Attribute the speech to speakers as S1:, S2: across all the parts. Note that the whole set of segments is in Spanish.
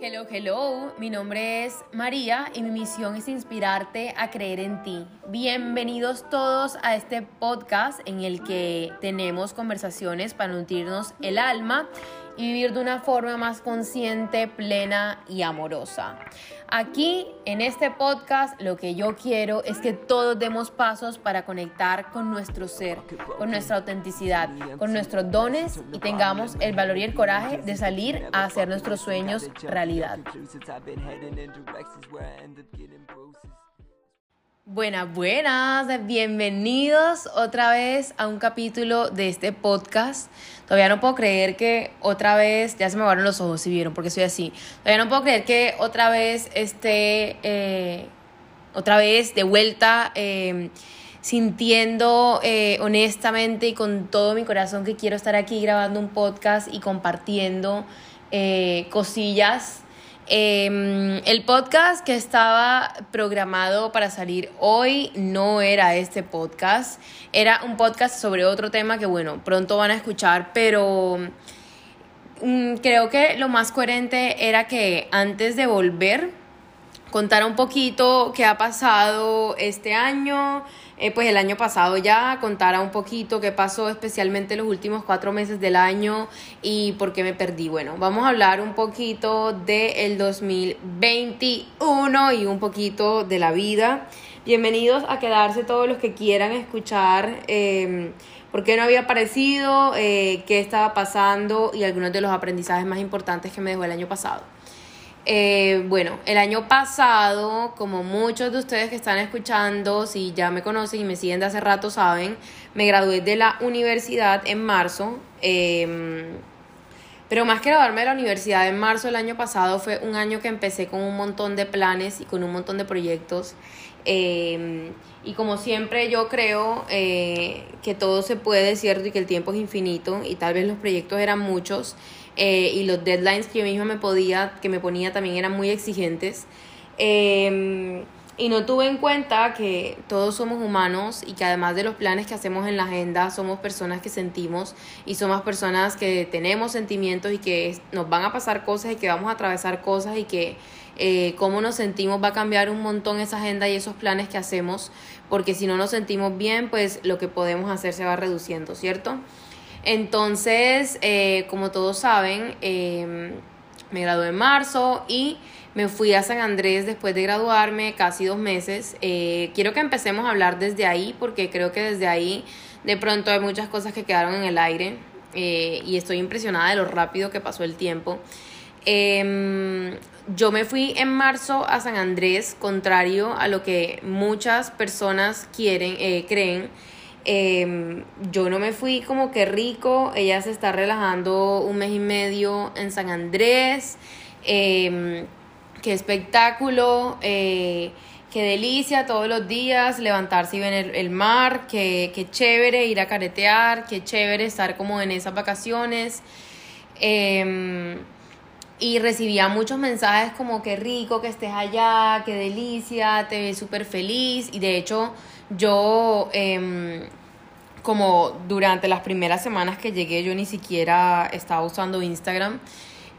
S1: Hello, hello, mi nombre es María y mi misión es inspirarte a creer en ti. Bienvenidos todos a este podcast en el que tenemos conversaciones para nutrirnos el alma y vivir de una forma más consciente, plena y amorosa. Aquí, en este podcast, lo que yo quiero es que todos demos pasos para conectar con nuestro ser, con nuestra autenticidad, con nuestros dones y tengamos el valor y el coraje de salir a hacer nuestros sueños realidad. Buenas, buenas, bienvenidos otra vez a un capítulo de este podcast. Todavía no puedo creer que otra vez, ya se me van los ojos si vieron, porque soy así. Todavía no puedo creer que otra vez esté, eh, otra vez de vuelta, eh, sintiendo eh, honestamente y con todo mi corazón que quiero estar aquí grabando un podcast y compartiendo cosillas Em, el podcast que estaba programado para salir hoy no era este podcast, era un podcast sobre otro tema que bueno, pronto van a escuchar, pero mm, creo que lo más coherente era que antes de volver, contar un poquito qué ha pasado este año, eh, pues el año pasado ya, contara un poquito qué pasó especialmente los últimos cuatro meses del año y por qué me perdí. Bueno, vamos a hablar un poquito del 2021 y un poquito de la vida. Bienvenidos a quedarse todos los que quieran escuchar eh, por qué no había aparecido, eh, qué estaba pasando y algunos de los aprendizajes más importantes que me dejó el año pasado. Eh, bueno, el año pasado, como muchos de ustedes que están escuchando, si ya me conocen y me siguen de hace rato, saben, me gradué de la universidad en marzo. Em, pero más que graduarme de la universidad en marzo del año pasado, fue un año que empecé con un montón de planes y con un montón de proyectos. Em, y como siempre yo creo eh, que todo se puede, ¿cierto? Y que el tiempo es infinito y tal vez los proyectos eran muchos. Eh, y los deadlines que yo misma me podía, que me ponía también eran muy exigentes. Em, y no tuve en cuenta que todos somos humanos y que además de los planes que hacemos en la agenda, somos personas que sentimos y somos personas que tenemos sentimientos y que nos van a pasar cosas y que vamos a atravesar cosas y que eh, cómo nos sentimos va a cambiar un montón esa agenda y esos planes que hacemos, porque si no nos sentimos bien, pues lo que podemos hacer se va reduciendo, ¿cierto? Entonces, eh, como todos saben, em, me gradué en marzo y me fui a San Andrés después de graduarme, casi dos meses. Eh, quiero que empecemos a hablar desde ahí porque creo que desde ahí de pronto hay muchas cosas que quedaron en el aire eh, y estoy impresionada de lo rápido que pasó el tiempo. Em, yo me fui en marzo a San Andrés, contrario a lo que muchas personas quieren, creen Em, yo no me fui como que rico, ella se está relajando un mes y medio en San Andrés, eh, qué espectáculo, eh, qué delicia todos los días levantarse y ver el, mar, qué, qué, chévere ir a caretear, qué chévere estar como en esas vacaciones. Em, y recibía muchos mensajes como qué rico que estés allá, qué delicia, te ves súper feliz y de hecho yo, em, como durante las primeras semanas que llegué, yo ni siquiera estaba usando Instagram.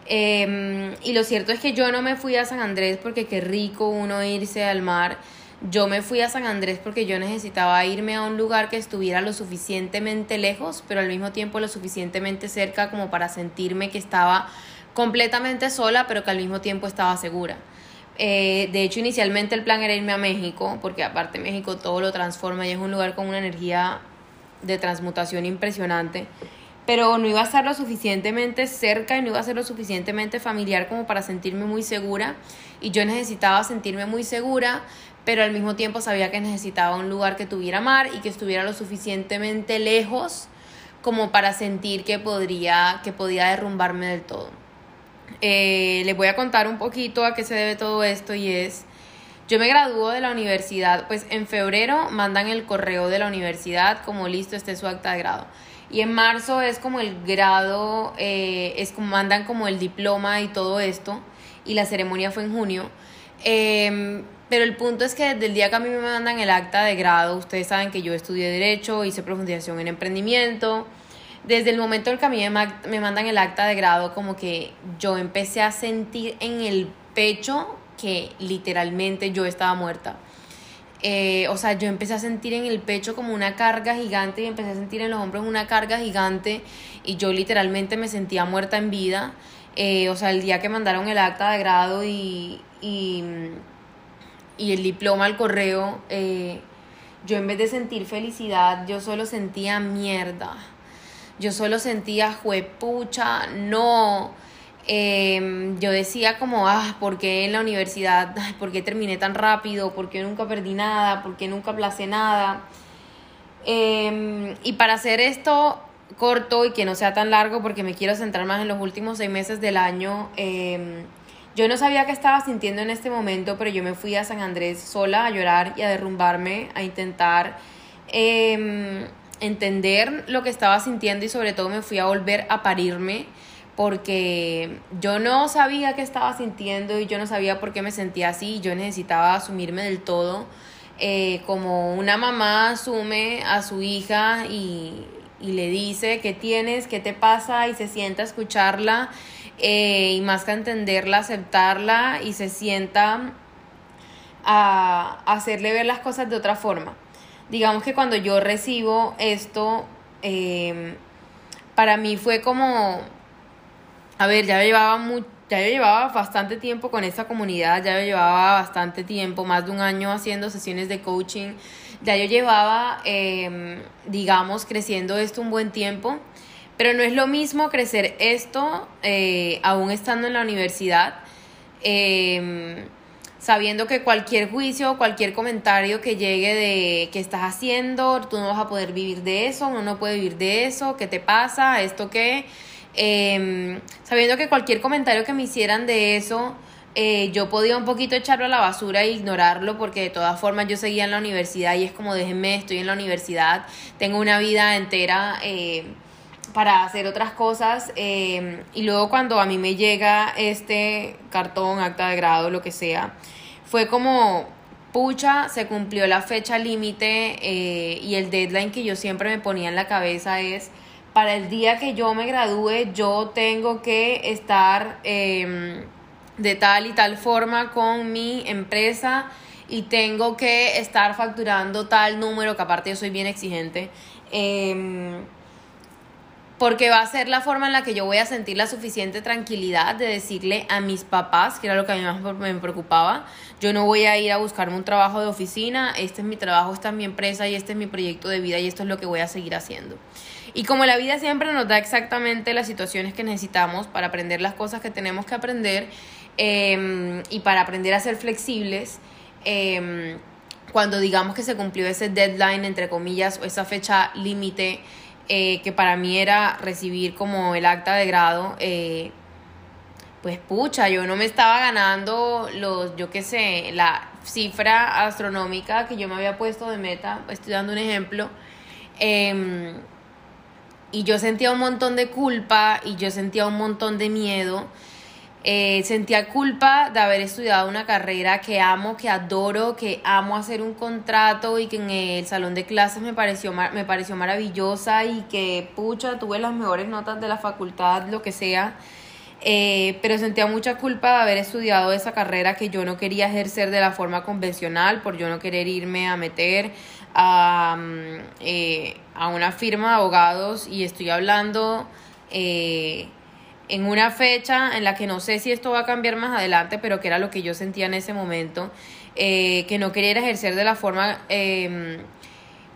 S1: Em, y lo cierto es que yo no me fui a San Andrés porque qué rico uno irse al mar. Yo me fui a San Andrés porque yo necesitaba irme a un lugar que estuviera lo suficientemente lejos, pero al mismo tiempo lo suficientemente cerca como para sentirme que estaba completamente sola, pero que al mismo tiempo estaba segura. Eh, de hecho, inicialmente el plan era irme a México, porque aparte México todo lo transforma y es un lugar con una energía de transmutación impresionante. Pero no iba a estar lo suficientemente cerca y no iba a ser lo suficientemente familiar como para sentirme muy segura. Y yo necesitaba sentirme muy segura, pero al mismo tiempo sabía que necesitaba un lugar que tuviera mar y que estuviera lo suficientemente lejos como para sentir que podría, que podía derrumbarme del todo. Eh, les voy a contar un poquito a qué se debe todo esto y es, yo me graduó de la universidad, pues en febrero mandan el correo de la universidad como listo, este su acta de grado. Y en marzo es como el grado, eh, es como mandan como el diploma y todo esto. Y la ceremonia fue en junio. Em, pero el punto es que desde el día que a mí me mandan el acta de grado, ustedes saben que yo estudié Derecho, hice profundización en emprendimiento, desde el momento en que a me mandan el acta de grado, como que yo empecé a sentir en el pecho que literalmente yo estaba muerta. Eh, o sea, yo empecé a sentir en el pecho como una carga gigante y empecé a sentir en los hombros una carga gigante y yo literalmente me sentía muerta en vida. Eh, o sea, el día que mandaron el acta de grado y, y, el diploma al correo, eh, yo en vez de sentir felicidad, yo solo sentía mierda. Yo solo sentía juepucha, no eh, yo decía como, ah, ¿por qué en la universidad? ¿Por qué terminé tan rápido? ¿Por qué nunca perdí nada? ¿Por qué nunca aplacé nada? Em, y para hacer esto corto y que no sea tan largo, porque me quiero centrar más en los últimos seis meses del año, em, yo no sabía qué estaba sintiendo en este momento, pero yo me fui a San Andrés sola a llorar y a derrumbarme, a intentar entender lo que estaba sintiendo y sobre todo me fui a volver a parirme porque yo no sabía qué estaba sintiendo y yo no sabía por qué me sentía así, yo necesitaba asumirme del todo, eh, como una mamá asume a su hija y, le dice qué tienes, qué te pasa y se sienta a escucharla eh, y más que entenderla, aceptarla y se sienta a hacerle ver las cosas de otra forma. Digamos que cuando yo recibo esto, eh, para mí fue como a ver, ya llevaba ya yo llevaba bastante tiempo con esta comunidad, ya yo llevaba bastante tiempo, más de un año haciendo sesiones de coaching, ya yo llevaba, em, digamos, creciendo esto un buen tiempo, pero no es lo mismo crecer esto eh, aún estando en la universidad, em, sabiendo que cualquier juicio, cualquier comentario que llegue de qué estás haciendo, tú no vas a poder vivir de eso, uno no puede vivir de eso, qué te pasa, esto qué. Eh, sabiendo que cualquier comentario que me hicieran de eso, eh, yo podía un poquito echarlo a la basura e ignorarlo porque de todas formas yo seguía en la universidad y es como déjenme, estoy en la universidad, tengo una vida entera eh, para hacer otras cosas em, y luego cuando a mí me llega este cartón, acta de grado, lo que sea, fue como pucha, se cumplió la fecha límite eh, y el deadline que yo siempre me ponía en la cabeza es para el día que yo me gradúe, yo tengo que estar em, de tal y tal forma con mi empresa y tengo que estar facturando tal número, que aparte yo soy bien exigente. Em, porque va a ser la forma en la que yo voy a sentir la suficiente tranquilidad de decirle a mis papás, que era lo que a mí más me preocupaba, yo no voy a ir a buscarme un trabajo de oficina, este es mi trabajo, esta es mi empresa y este es mi proyecto de vida y esto es lo que voy a seguir haciendo. Y como la vida siempre nos da exactamente las situaciones que necesitamos para aprender las cosas que tenemos que aprender em, y para aprender a ser flexibles, em, cuando digamos que se cumplió ese deadline, entre comillas, o esa fecha límite, eh, que para mí era recibir como el acta de grado, eh, pues pucha, yo no me estaba ganando los, yo qué sé, la cifra astronómica que yo me había puesto de meta, estoy dando un ejemplo. Eh, y yo sentía un montón de culpa y yo sentía un montón de miedo. Eh, sentía culpa de haber estudiado una carrera que amo, que adoro, que amo hacer un contrato y que en el salón de clases me pareció, me pareció maravillosa y que, pucha, tuve las mejores notas de la facultad, lo que sea. Eh, pero sentía mucha culpa de haber estudiado esa carrera que yo no quería ejercer de la forma convencional, por yo no querer irme a meter a, mm, eh, a una firma de abogados y estoy hablando eh, en una fecha en la que no sé si esto va a cambiar más adelante, pero que era lo que yo sentía en ese momento, eh, que no quería ejercer de la forma em,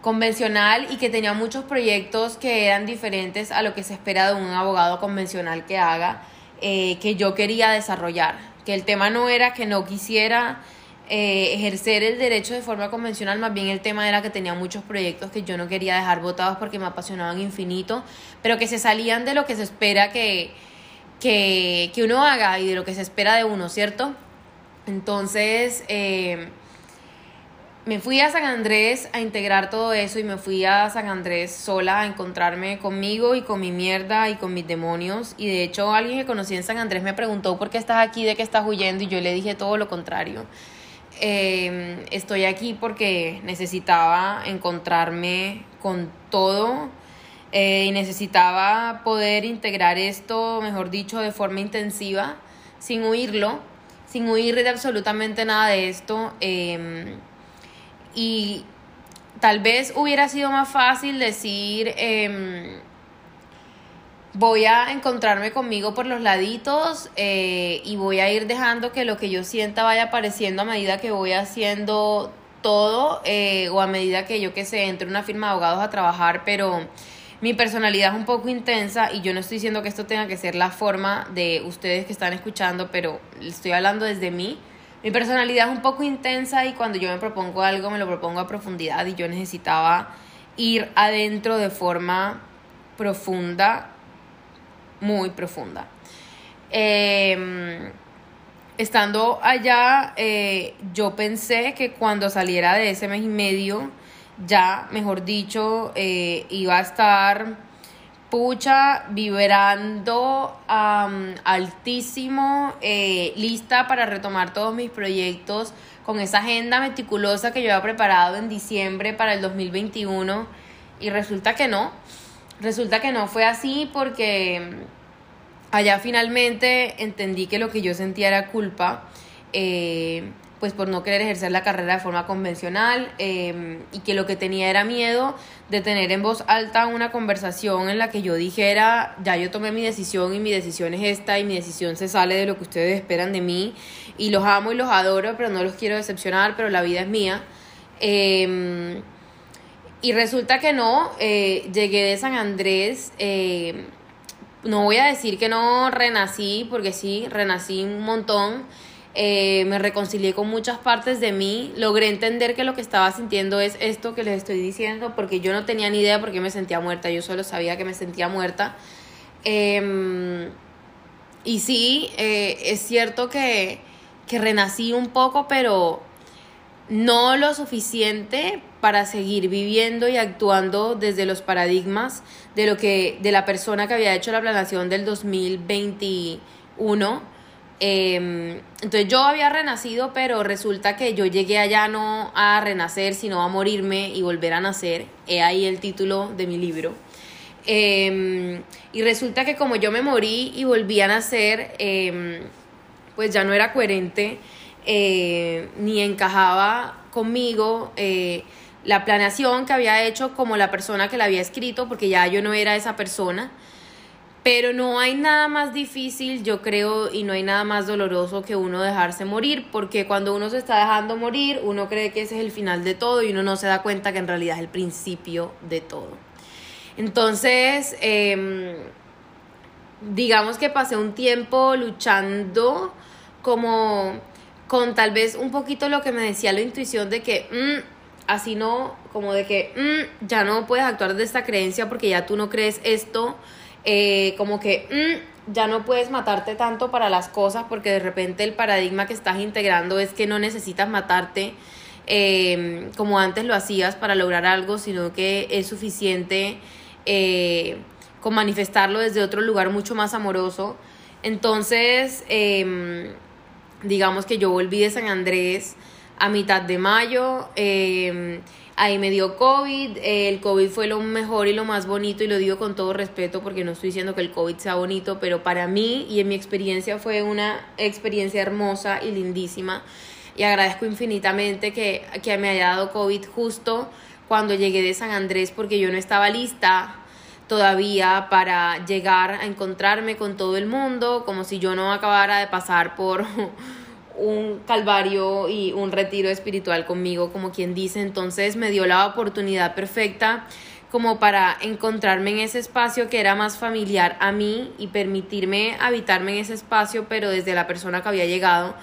S1: convencional y que tenía muchos proyectos que eran diferentes a lo que se espera de un abogado convencional que haga, que yo quería desarrollar, que el tema no era que no quisiera eh, ejercer el derecho de forma convencional, más bien el tema era que tenía muchos proyectos que yo no quería dejar votados porque me apasionaban infinito, pero que se salían de lo que se espera que, que, que uno haga y de lo que se espera de uno, ¿cierto? Entonces, eh, me fui a San Andrés a integrar todo eso y me fui a San Andrés sola a encontrarme conmigo y con mi mierda y con mis demonios. Y de hecho alguien que conocí en San Andrés me preguntó por qué estás aquí, de qué estás huyendo y yo le dije todo lo contrario. Em, estoy aquí porque necesitaba encontrarme con todo, eh, y necesitaba poder integrar esto, mejor dicho, de forma intensiva, sin huirlo, sin huir de absolutamente nada de esto. Em, y tal vez hubiera sido más fácil decir, em, voy a encontrarme conmigo por los laditos eh, y voy a ir dejando que lo que yo sienta vaya apareciendo a medida que voy haciendo todo eh, o a medida que yo que sé, entre una firma de abogados a trabajar, pero mi personalidad es un poco intensa y yo no estoy diciendo que esto tenga que ser la forma de ustedes que están escuchando, pero estoy hablando desde mí. Mi personalidad es un poco intensa y cuando yo me propongo algo me lo propongo a profundidad y yo necesitaba ir adentro de forma profunda, muy profunda. Em, estando allá, eh, yo pensé que cuando saliera de ese mes y medio, ya, mejor dicho, eh, iba a estar pucha, vibrando altísimo, eh, lista para retomar todos mis proyectos con esa agenda meticulosa que yo había preparado en diciembre para el 2021 y resulta que no, resulta que no fue así porque allá finalmente entendí que lo que yo sentía era culpa. Eh, pues por no querer ejercer la carrera de forma convencional em, y que lo que tenía era miedo de tener en voz alta una conversación en la que yo dijera, ya yo tomé mi decisión y mi decisión es esta y mi decisión se sale de lo que ustedes esperan de mí y los amo y los adoro, pero no los quiero decepcionar, pero la vida es mía. Em, y resulta que no, eh, llegué de San Andrés, em, no voy a decir que no renací, porque sí, renací un montón eh, me reconcilié con muchas partes de mí, logré entender que lo que estaba sintiendo es esto que les estoy diciendo, porque yo no tenía ni idea por qué me sentía muerta, yo solo sabía que me sentía muerta. Em, y sí, eh, es cierto que, que renací un poco, pero no lo suficiente para seguir viviendo y actuando desde los paradigmas de lo que de la persona que había hecho la planación del 2021 Em, entonces yo había renacido, pero resulta que yo llegué allá no a renacer, sino a morirme y volver a nacer. He ahí el título de mi libro. Em, y resulta que como yo me morí y volví a nacer, em, pues ya no era coherente eh, ni encajaba conmigo eh, la planeación que había hecho como la persona que la había escrito, porque ya yo no era esa persona. Pero no hay nada más difícil, yo creo, y no hay nada más doloroso que uno dejarse morir, porque cuando uno se está dejando morir, uno cree que ese es el final de todo y uno no se da cuenta que en realidad es el principio de todo. Entonces, em, digamos que pasé un tiempo luchando como con tal vez un poquito lo que me decía la intuición de que mm, así no, como de que mm, ya no puedes actuar de esta creencia porque ya tú no crees esto eh, como que mm, ya no puedes matarte tanto para las cosas porque de repente el paradigma que estás integrando es que no necesitas matarte em, como antes lo hacías para lograr algo, sino que es suficiente eh, con manifestarlo desde otro lugar mucho más amoroso. Entonces, em, digamos que yo volví de San Andrés a mitad de mayo. Ahí me dio COVID, el COVID fue lo mejor y lo más bonito y lo digo con todo respeto porque no estoy diciendo que el COVID sea bonito, pero para mí y en mi experiencia fue una experiencia hermosa y lindísima. Y agradezco infinitamente que, que me haya dado COVID justo cuando llegué de San Andrés porque yo no estaba lista todavía para llegar a encontrarme con todo el mundo, como si yo no acabara de pasar por un calvario y un retiro espiritual conmigo, como quien dice, entonces me dio la oportunidad perfecta como para encontrarme en ese espacio que era más familiar a mí y permitirme habitarme en ese espacio, pero desde la persona que había llegado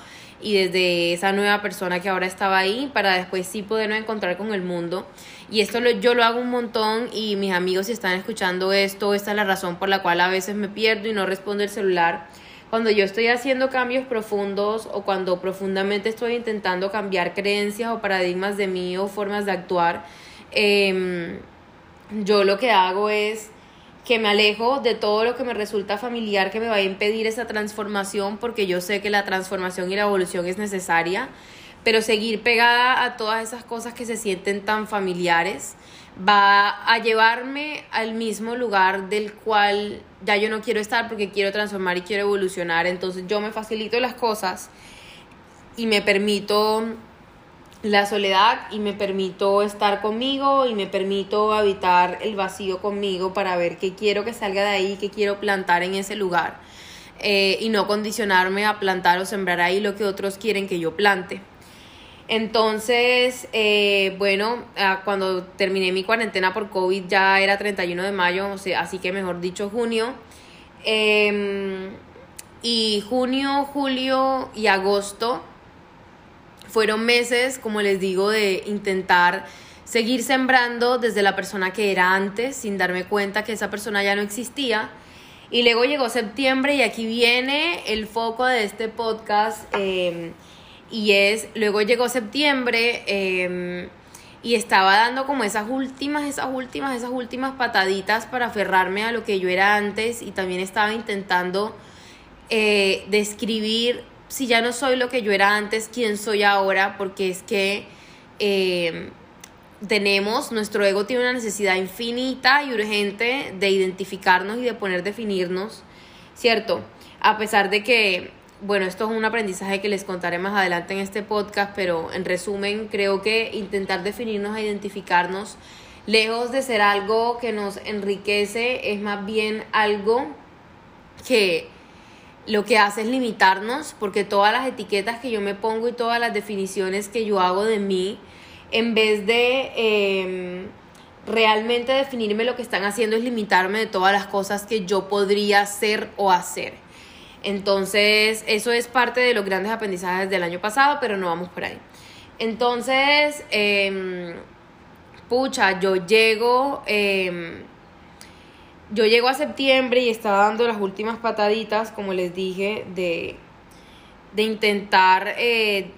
S1: y desde esa nueva persona que ahora estaba ahí, para después sí poderme encontrar con el mundo. Y esto lo, yo lo hago un montón y mis amigos si están escuchando esto, esta es la razón por la cual a veces me pierdo y no respondo el celular cuando yo estoy haciendo cambios profundos o cuando profundamente estoy intentando cambiar creencias o paradigmas de mí o formas de actuar, em, yo lo que hago es que me alejo de todo lo que me resulta familiar que me va a impedir esa transformación porque yo sé que la transformación y la evolución es necesaria, pero seguir pegada a todas esas cosas que se sienten tan familiares va a llevarme al mismo lugar del cual ya yo no quiero estar porque quiero transformar y quiero evolucionar. Entonces yo me facilito las cosas y me permito la soledad y me permito estar conmigo y me permito habitar el vacío conmigo para ver qué quiero que salga de ahí, qué quiero plantar en ese lugar eh, y no condicionarme a plantar o sembrar ahí lo que otros quieren que yo plante. Entonces, eh, bueno, ah, cuando terminé mi cuarentena por COVID ya era 31 de mayo, o sea, así que mejor dicho junio. Em, y junio, julio y agosto fueron meses, como les digo, de intentar seguir sembrando desde la persona que era antes, sin darme cuenta que esa persona ya no existía. Y luego llegó septiembre y aquí viene el foco de este podcast. Em, y es, luego llegó septiembre em, y estaba dando como esas últimas, esas últimas, esas últimas pataditas para aferrarme a lo que yo era antes y también estaba intentando eh, describir si ya no soy lo que yo era antes, quién soy ahora, porque es que em, tenemos, nuestro ego tiene una necesidad infinita y urgente de identificarnos y de poner definirnos, ¿cierto? A pesar de que bueno, esto es un aprendizaje que les contaré más adelante en este podcast, pero en resumen, creo que intentar definirnos e identificarnos, lejos de ser algo que nos enriquece, es más bien algo que lo que hace es limitarnos, porque todas las etiquetas que yo me pongo y todas las definiciones que yo hago de mí, en vez de em, realmente definirme lo que están haciendo, es limitarme de todas las cosas que yo podría ser o hacer. Entonces, eso es parte de los grandes aprendizajes del año pasado, pero no vamos por ahí. Entonces, em, pucha, yo llego, em, yo llego a septiembre y estaba dando las últimas pataditas, como les dije, de, de intentar, eh,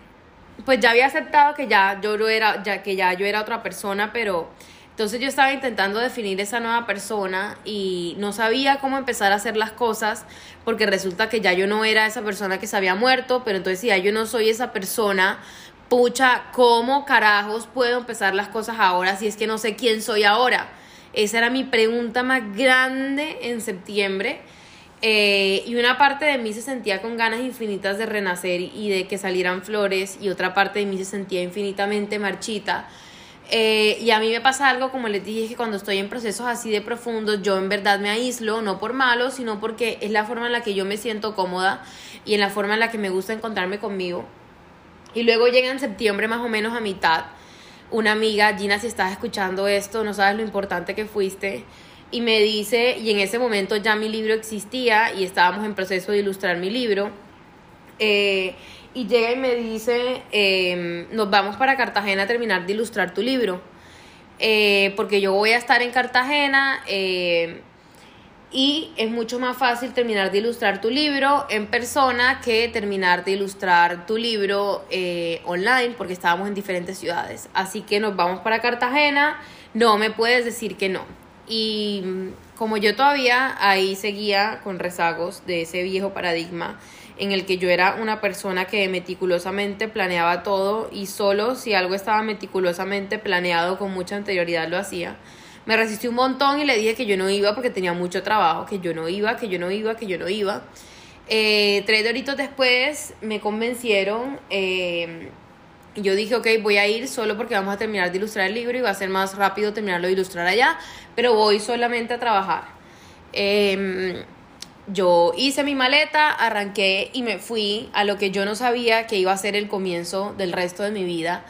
S1: pues ya había aceptado que ya yo era, ya que ya yo era otra persona, pero entonces yo estaba intentando definir esa nueva persona y no sabía cómo empezar a hacer las cosas porque resulta que ya yo no era esa persona que se había muerto, pero entonces ya yo no soy esa persona, pucha, ¿cómo carajos puedo empezar las cosas ahora si es que no sé quién soy ahora? Esa era mi pregunta más grande en septiembre. Eh, y una parte de mí se sentía con ganas infinitas de renacer y de que salieran flores y otra parte de mí se sentía infinitamente marchita eh, y a mí me pasa algo, como les dije, que cuando estoy en procesos así de profundos, yo en verdad me aíslo, no por malo, sino porque es la forma en la que yo me siento cómoda y en la forma en la que me gusta encontrarme conmigo. Y luego llega en septiembre más o menos a mitad una amiga, Gina, si estás escuchando esto, no sabes lo importante que fuiste, y me dice, y en ese momento ya mi libro existía y estábamos en proceso de ilustrar mi libro. Eh, y llega y me dice, em, nos vamos para Cartagena a terminar de ilustrar tu libro, eh, porque yo voy a estar en Cartagena em, y es mucho más fácil terminar de ilustrar tu libro en persona que terminar de ilustrar tu libro eh, online, porque estábamos en diferentes ciudades. Así que nos vamos para Cartagena, no me puedes decir que no. Y mm, como yo todavía ahí seguía con rezagos de ese viejo paradigma, en el que yo era una persona que meticulosamente planeaba todo y solo si algo estaba meticulosamente planeado con mucha anterioridad lo hacía. Me resistí un montón y le dije que yo no iba porque tenía mucho trabajo, que yo no iba, que yo no iba, que yo no iba. Eh, tres horitos después me convencieron. Eh, yo dije, ok, voy a ir solo porque vamos a terminar de ilustrar el libro y va a ser más rápido terminarlo de ilustrar allá, pero voy solamente a trabajar. Eh, yo hice mi maleta, arranqué y me fui a lo que yo no sabía que iba a ser el comienzo del resto de mi vida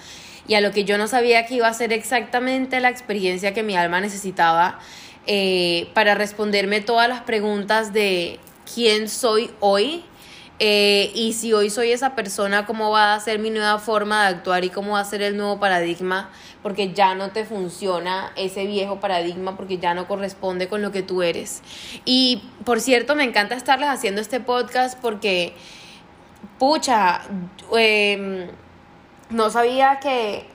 S1: y a lo que yo no sabía que iba a ser exactamente la experiencia que mi alma necesitaba eh, para responderme todas las preguntas de quién soy hoy, eh, y si hoy soy esa persona, ¿cómo va a ser mi nueva forma de actuar y cómo va a ser el nuevo paradigma? Porque ya no te funciona ese viejo paradigma, porque ya no corresponde con lo que tú eres. Y por cierto, me encanta estarles haciendo este podcast porque, pucha, em, no sabía que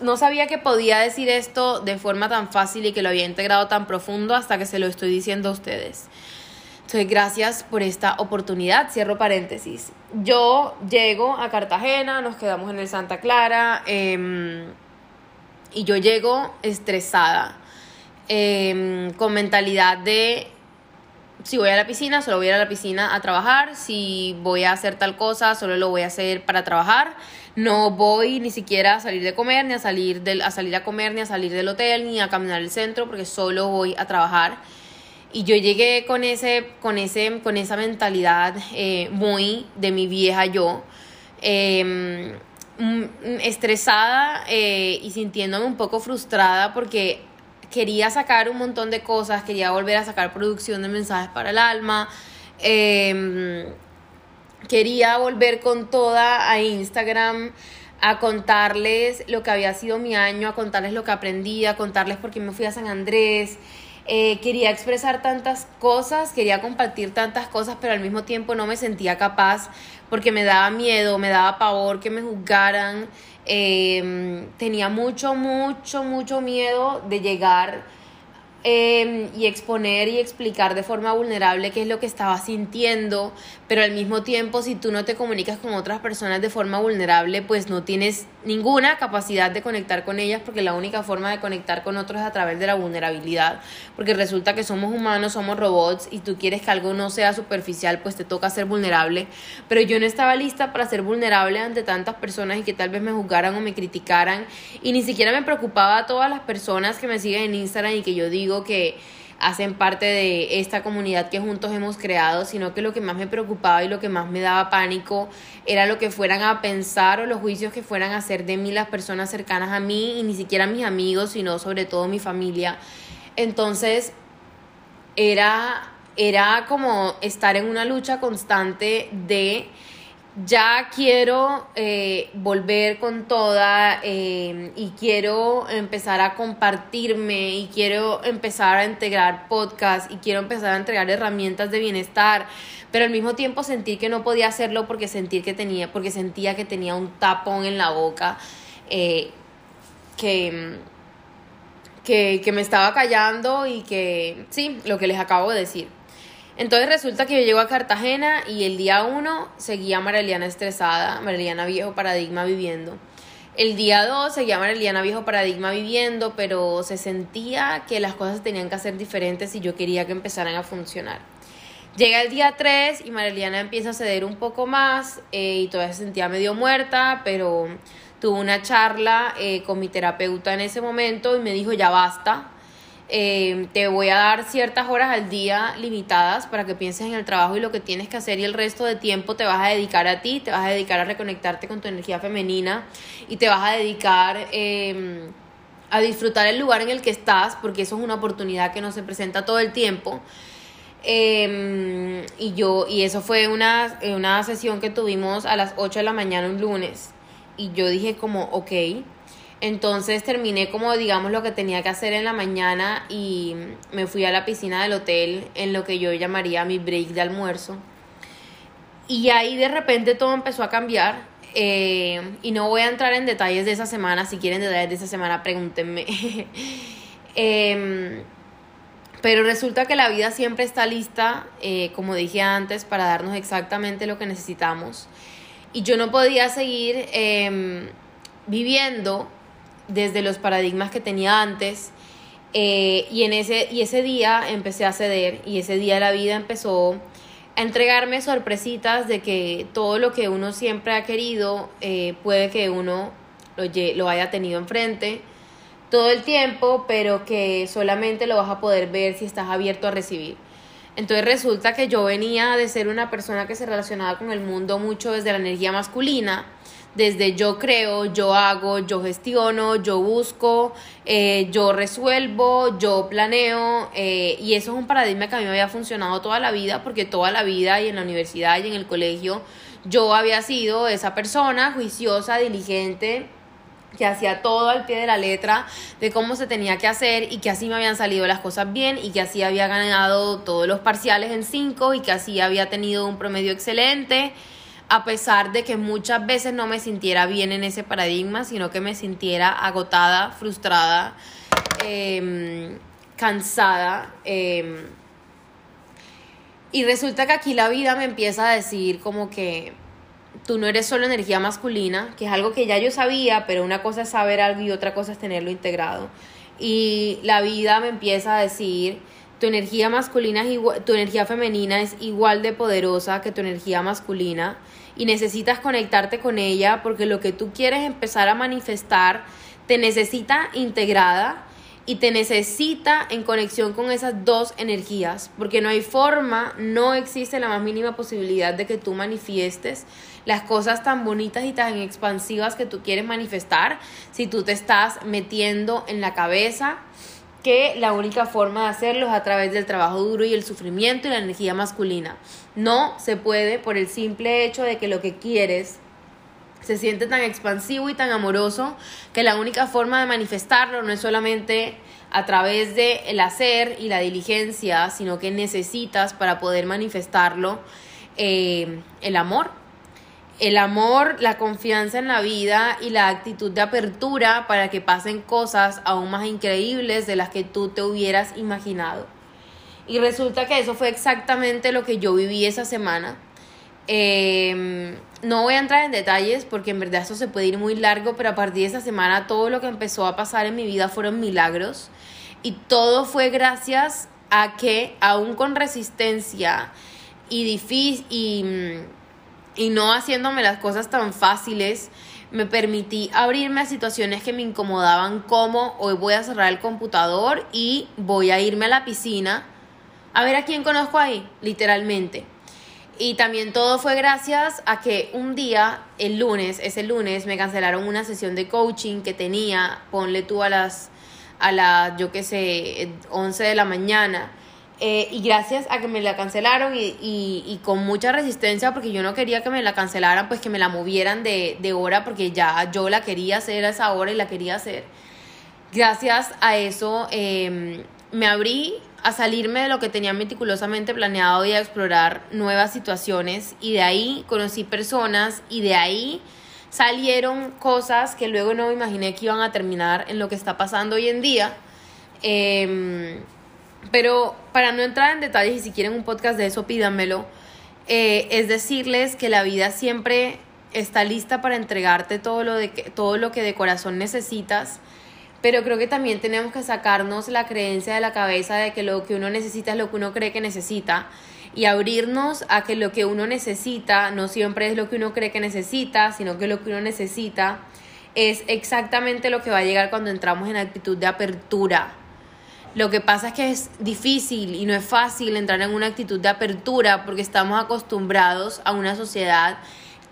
S1: no sabía que podía decir esto de forma tan fácil y que lo había integrado tan profundo hasta que se lo estoy diciendo a ustedes. Entonces, gracias por esta oportunidad. Cierro paréntesis. Yo llego a Cartagena, nos quedamos en el Santa Clara. Em, y yo llego estresada, em, con mentalidad de si voy a la piscina, solo voy a ir a la piscina a trabajar, si voy a hacer tal cosa, solo lo voy a hacer para trabajar, no voy ni siquiera a salir de comer, ni a salir, del, a salir a comer, ni a salir del hotel, ni a caminar el centro, porque solo voy a trabajar. Y yo llegué con, ese, con, ese, con esa mentalidad eh, muy de mi vieja yo, mm, estresada eh, y sintiéndome un poco frustrada porque quería sacar un montón de cosas, quería volver a sacar producción de mensajes para el alma, em, quería volver con toda a Instagram a contarles lo que había sido mi año, a contarles lo que aprendí, a contarles por qué me fui a San Andrés. Eh, quería expresar tantas cosas, quería compartir tantas cosas, pero al mismo tiempo no me sentía capaz porque me daba miedo, me daba pavor que me juzgaran. Em, tenía mucho, mucho, mucho miedo de llegar Em, y exponer y explicar de forma vulnerable qué es lo que estaba sintiendo, pero al mismo tiempo si tú no te comunicas con otras personas de forma vulnerable, pues no tienes ninguna capacidad de conectar con ellas porque la única forma de conectar con otros es a través de la vulnerabilidad, porque resulta que somos humanos, somos robots y tú quieres que algo no sea superficial, pues te toca ser vulnerable, pero yo no estaba lista para ser vulnerable ante tantas personas y que tal vez me juzgaran o me criticaran y ni siquiera me preocupaba a todas las personas que me siguen en Instagram y que yo digo que hacen parte de esta comunidad que juntos hemos creado, sino que lo que más me preocupaba y lo que más me daba pánico era lo que fueran a pensar o los juicios que fueran a hacer de mí las personas cercanas a mí y ni siquiera mis amigos, sino sobre todo mi familia. Entonces, era, era como estar en una lucha constante de ya quiero eh, volver con toda eh, y quiero empezar a compartirme y quiero empezar a integrar podcast y quiero empezar a entregar herramientas de bienestar, pero al mismo tiempo sentir que no podía hacerlo porque sentir que tenía, porque sentía que tenía un tapón en la boca eh, que, que, que me estaba callando y que sí, lo que les acabo de decir. Entonces resulta que yo llego a Cartagena y el día uno seguía a Mareliana estresada, Mareliana viejo paradigma viviendo. El día dos seguía a Mareliana viejo paradigma viviendo, pero se sentía que las cosas tenían que ser diferentes y yo quería que empezaran a funcionar. Llega el día 3 y Mareliana empieza a ceder un poco más eh, y todavía se sentía medio muerta, pero tuvo una charla eh, con mi terapeuta en ese momento y me dijo ya basta, eh, te voy a dar ciertas horas al día limitadas para que pienses en el trabajo y lo que tienes que hacer y el resto de tiempo te vas a dedicar a ti, te vas a dedicar a reconectarte con tu energía femenina y te vas a dedicar em, a disfrutar el lugar en el que estás porque eso es una oportunidad que no se presenta todo el tiempo. Em, y yo, y eso fue una, una sesión que tuvimos a las 8 de la mañana un lunes. Y yo dije como, ok, entonces terminé como digamos lo que tenía que hacer en la mañana y me fui a la piscina del hotel en lo que yo llamaría mi break de almuerzo. Y ahí de repente todo empezó a cambiar. Eh, y no voy a entrar en detalles de esa semana. Si quieren detalles de esa semana, pregúntenme. Em, pero resulta que la vida siempre está lista, eh, como dije antes, para darnos exactamente lo que necesitamos. Y yo no podía seguir em, viviendo desde los paradigmas que tenía antes. Eh, y, en ese, y ese día empecé a ceder y ese día la vida empezó a entregarme sorpresitas de que todo lo que uno siempre ha querido eh, puede que uno lo, lo haya tenido enfrente todo el tiempo, pero que solamente lo vas a poder ver si estás abierto a recibir. Entonces resulta que yo venía de ser una persona que se relacionaba con el mundo mucho desde la energía masculina desde yo creo, yo hago, yo gestiono, yo busco, eh, yo resuelvo, yo planeo, eh, y eso es un paradigma que a mí me había funcionado toda la vida, porque toda la vida y en la universidad y en el colegio yo había sido esa persona juiciosa, diligente, que hacía todo al pie de la letra de cómo se tenía que hacer y que así me habían salido las cosas bien y que así había ganado todos los parciales en cinco y que así había tenido un promedio excelente a pesar de que muchas veces no me sintiera bien en ese paradigma, sino que me sintiera agotada, frustrada, em, cansada. Em, y resulta que aquí la vida me empieza a decir como que tú no eres solo energía masculina, que es algo que ya yo sabía, pero una cosa es saber algo y otra cosa es tenerlo integrado. Y la vida me empieza a decir, tu energía masculina es igual, tu energía femenina es igual de poderosa que tu energía masculina y necesitas conectarte con ella porque lo que tú quieres empezar a manifestar te necesita integrada y te necesita en conexión con esas dos energías, porque no hay forma, no existe la más mínima posibilidad de que tú manifiestes las cosas tan bonitas y tan expansivas que tú quieres manifestar si tú te estás metiendo en la cabeza que la única forma de hacerlo es a través del trabajo duro y el sufrimiento y la energía masculina. No se puede por el simple hecho de que lo que quieres se siente tan expansivo y tan amoroso que la única forma de manifestarlo no es solamente a través de el hacer y la diligencia, sino que necesitas para poder manifestarlo eh, el amor. El amor, la confianza en la vida y la actitud de apertura para que pasen cosas aún más increíbles de las que tú te hubieras imaginado. Y resulta que eso fue exactamente lo que yo viví esa semana. Eh, no voy a entrar en detalles porque en verdad esto se puede ir muy largo, pero a partir de esa semana todo lo que empezó a pasar en mi vida fueron milagros y todo fue gracias a que aún con resistencia y difícil y, y no haciéndome las cosas tan fáciles, me permití abrirme a situaciones que me incomodaban como hoy voy a cerrar el computador y voy a irme a la piscina a ver a quién conozco ahí, literalmente. Y también todo fue gracias a que un día, el lunes, ese lunes, me cancelaron una sesión de coaching que tenía, ponle tú a las, a las yo qué sé, 11 de la mañana. Eh, y gracias a que me la cancelaron y, y, con mucha resistencia, porque yo no quería que me la cancelaran, pues que me la movieran de, de hora, porque ya yo la quería hacer a esa hora y la quería hacer. Gracias a eso em, me abrí a salirme de lo que tenía meticulosamente planeado y a explorar nuevas situaciones y de ahí conocí personas y de ahí salieron cosas que luego no imaginé que iban a terminar en lo que está pasando hoy en día. Em, pero para no entrar en detalles y si quieren un podcast de eso, pídanmelo. Eh, es decirles que la vida siempre está lista para entregarte todo lo, de todo lo que de corazón necesitas pero creo que también tenemos que sacarnos la creencia de la cabeza de que lo que uno necesita es lo que uno cree que necesita y abrirnos a que lo que uno necesita no siempre es lo que uno cree que necesita, sino que lo que uno necesita es exactamente lo que va a llegar cuando entramos en actitud de apertura. Lo que pasa es que es difícil y no es fácil entrar en una actitud de apertura porque estamos acostumbrados a una sociedad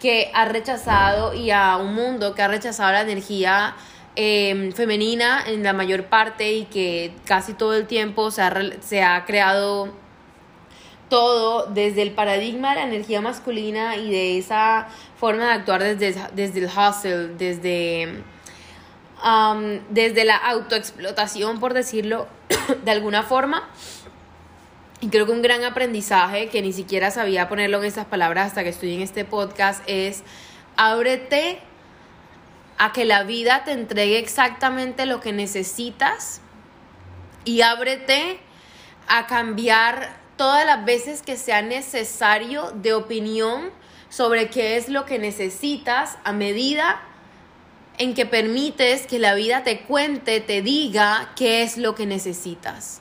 S1: que ha rechazado y a un mundo que ha rechazado la energía Em, femenina en la mayor parte y que casi todo el tiempo se ha, se ha creado todo desde el paradigma de la energía masculina y de esa forma de actuar desde, desde el hustle, desde, desde la autoexplotación, por decirlo de alguna forma. Y creo que un gran aprendizaje, que ni siquiera sabía ponerlo en esas palabras hasta que estoy en este podcast, es ábrete a que la vida te entregue exactamente lo que necesitas y ábrete a cambiar todas las veces que sea necesario de opinión sobre qué es lo que necesitas a medida en que permites que la vida te cuente, te diga qué es lo que necesitas.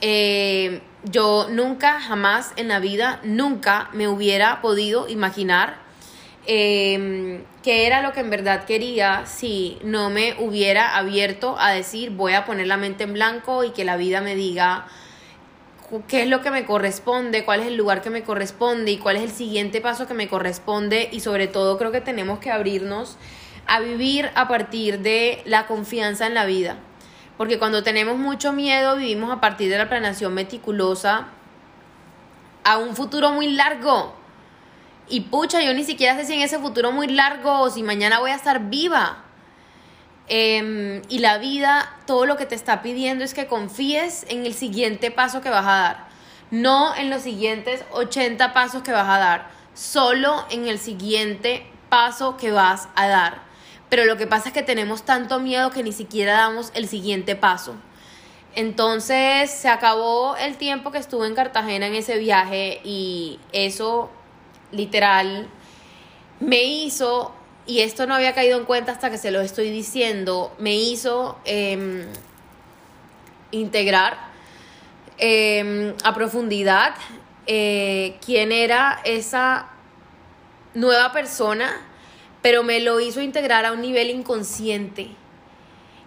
S1: Eh, yo nunca, jamás en la vida, nunca me hubiera podido imaginar eh, qué era lo que en verdad quería si no me hubiera abierto a decir voy a poner la mente en blanco y que la vida me diga qué es lo que me corresponde, cuál es el lugar que me corresponde y cuál es el siguiente paso que me corresponde y sobre todo creo que tenemos que abrirnos a vivir a partir de la confianza en la vida. Porque cuando tenemos mucho miedo vivimos a partir de la planeación meticulosa a un futuro muy largo y pucha, yo ni siquiera sé si en ese futuro muy largo o si mañana voy a estar viva. Em, y la vida, todo lo que te está pidiendo es que confíes en el siguiente paso que vas a dar. No en los siguientes 80 pasos que vas a dar, solo en el siguiente paso que vas a dar. Pero lo que pasa es que tenemos tanto miedo que ni siquiera damos el siguiente paso. Entonces se acabó el tiempo que estuve en Cartagena en ese viaje y eso literal me hizo, y esto no había caído en cuenta hasta que se lo estoy diciendo, me hizo em, integrar em, a profundidad eh, quién era esa nueva persona, pero me lo hizo integrar a un nivel inconsciente.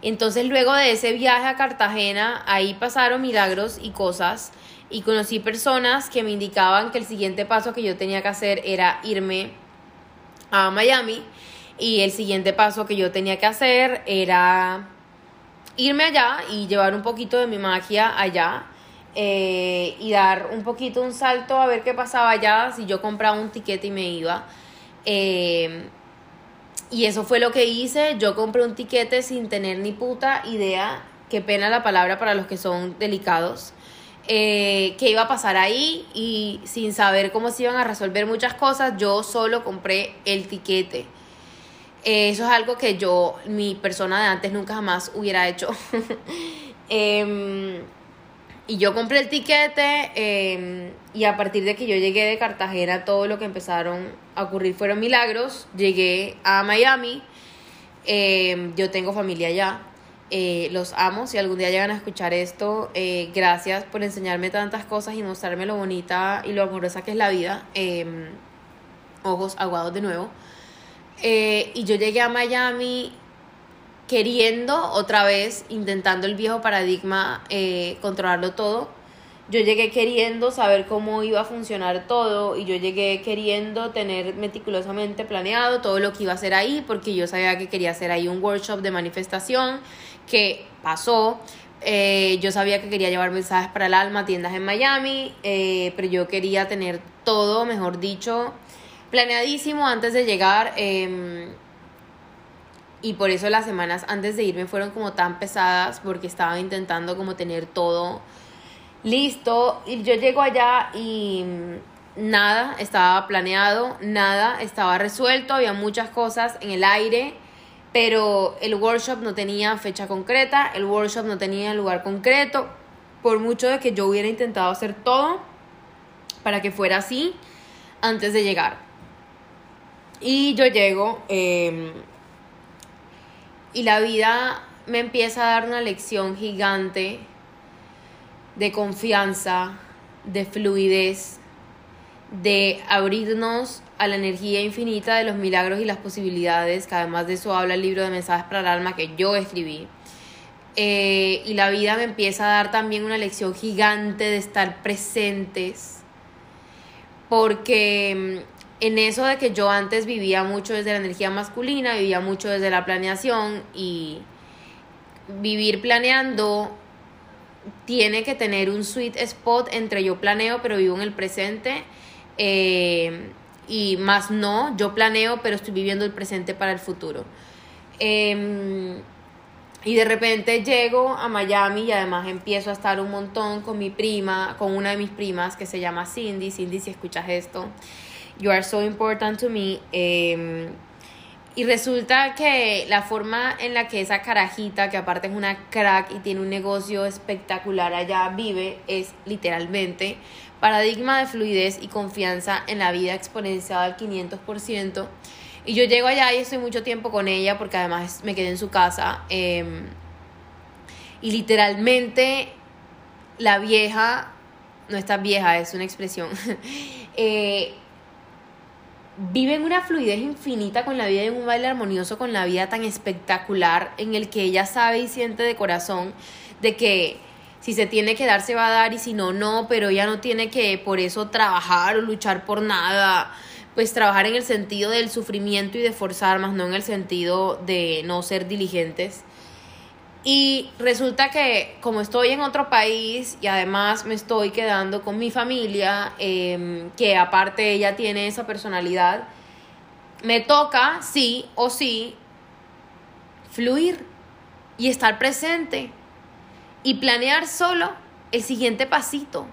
S1: Entonces luego de ese viaje a Cartagena, ahí pasaron milagros y cosas y conocí personas que me indicaban que el siguiente paso que yo tenía que hacer era irme a Miami y el siguiente paso que yo tenía que hacer era irme allá y llevar un poquito de mi magia allá eh, y dar un poquito un salto a ver qué pasaba allá si yo compraba un tiquete y me iba. Eh, y eso fue lo que hice. Yo compré un tiquete sin tener ni puta idea, qué pena la palabra para los que son delicados, eh, qué iba a pasar ahí y sin saber cómo se iban a resolver muchas cosas, yo solo compré el tiquete. eso es algo que yo, mi persona de antes, nunca jamás hubiera hecho. Em, y yo compré el tiquete em, y a partir de que yo llegué de Cartagena, todo lo que empezaron a ocurrir fueron milagros. Llegué a Miami, em, yo tengo familia allá, eh, los amo. Si algún día llegan a escuchar esto, eh, gracias por enseñarme tantas cosas y mostrarme lo bonita y lo amorosa que es la vida. Em, ojos aguados de nuevo. Eh, y yo llegué a Miami queriendo otra vez, intentando el viejo paradigma, eh, controlarlo todo. Yo llegué queriendo saber cómo iba a funcionar todo y yo llegué queriendo tener meticulosamente planeado todo lo que iba a hacer ahí porque yo sabía que quería hacer ahí un workshop de manifestación que pasó. Eh, yo sabía que quería llevar mensajes para el alma, tiendas en Miami, eh, pero yo quería tener todo, mejor dicho, planeadísimo antes de llegar. Em, y por eso las semanas antes de irme fueron como tan pesadas porque estaba intentando como tener todo listo y yo llego allá y nada estaba planeado, nada estaba resuelto, había muchas cosas en el aire, pero el workshop no tenía fecha concreta, el workshop no tenía lugar concreto, por mucho de que yo hubiera intentado hacer todo para que fuera así antes de llegar. Y yo llego, eh, y la vida me empieza a dar una lección gigante de confianza, de fluidez, de abrirnos a la energía infinita de los milagros y las posibilidades, que además de eso habla el libro de mensajes para el alma que yo escribí. Eh, y la vida me empieza a dar también una lección gigante de estar presentes, porque en eso de que yo antes vivía mucho desde la energía masculina, vivía mucho desde la planeación y vivir planeando tiene que tener un sweet spot entre yo planeo pero vivo en el presente eh, y más no, yo planeo pero estoy viviendo el presente para el futuro. Em, y de repente llego a Miami y además empiezo a estar un montón con mi prima, con una de mis primas que se llama Cindy. Cindy, si escuchas esto, You Are So Important to Me. Em, y resulta que la forma en la que esa carajita, que aparte es una crack y tiene un negocio espectacular allá, vive, es literalmente paradigma de fluidez y confianza en la vida exponenciada al 500%. Y yo llego allá y estoy mucho tiempo con ella porque además me quedé en su casa. Em, y literalmente la vieja, no está vieja, es una expresión. eh, viven una fluidez infinita con la vida y un baile armonioso con la vida tan espectacular en el que ella sabe y siente de corazón de que si se tiene que dar se va a dar y si no, no, pero ella no tiene que por eso trabajar o luchar por nada, pues trabajar en el sentido del sufrimiento y de forzar, más no en el sentido de no ser diligentes. Y resulta que como estoy en otro país y además me estoy quedando con mi familia, em, que aparte ella tiene esa personalidad, me toca, sí o sí, fluir y estar presente y planear solo el siguiente pasito.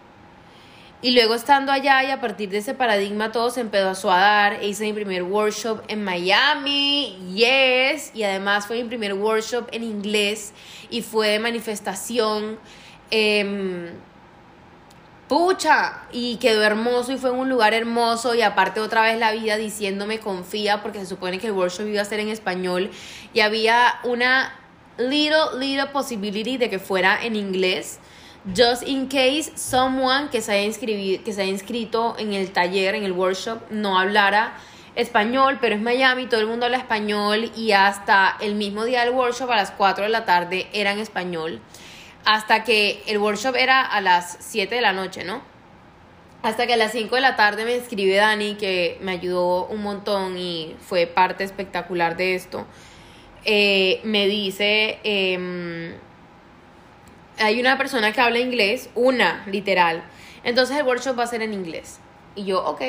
S1: Y luego estando allá y a partir de ese paradigma todo se empezó a dar. E hice mi primer workshop en Miami, yes. Y además fue mi primer workshop en inglés y fue de manifestación. Em, pucha, y quedó hermoso y fue en un lugar hermoso y aparte otra vez la vida diciéndome confía porque se supone que el workshop iba a ser en español y había una little, little possibility de que fuera en inglés. Just in case someone que se haya, que se haya inscrito en el taller, en el workshop, no hablara español, pero es Miami, todo el mundo habla español y hasta el mismo día del workshop a las 4 de la tarde era en español. Hasta que el workshop era a las 7 de la noche, ¿no? Hasta que a las 5 de la tarde me escribe Dani, que me ayudó un montón y fue parte espectacular de esto. Eh, me dice, em, hay una persona que habla inglés, una, literal. Entonces el workshop va a ser en inglés. Y yo, ok.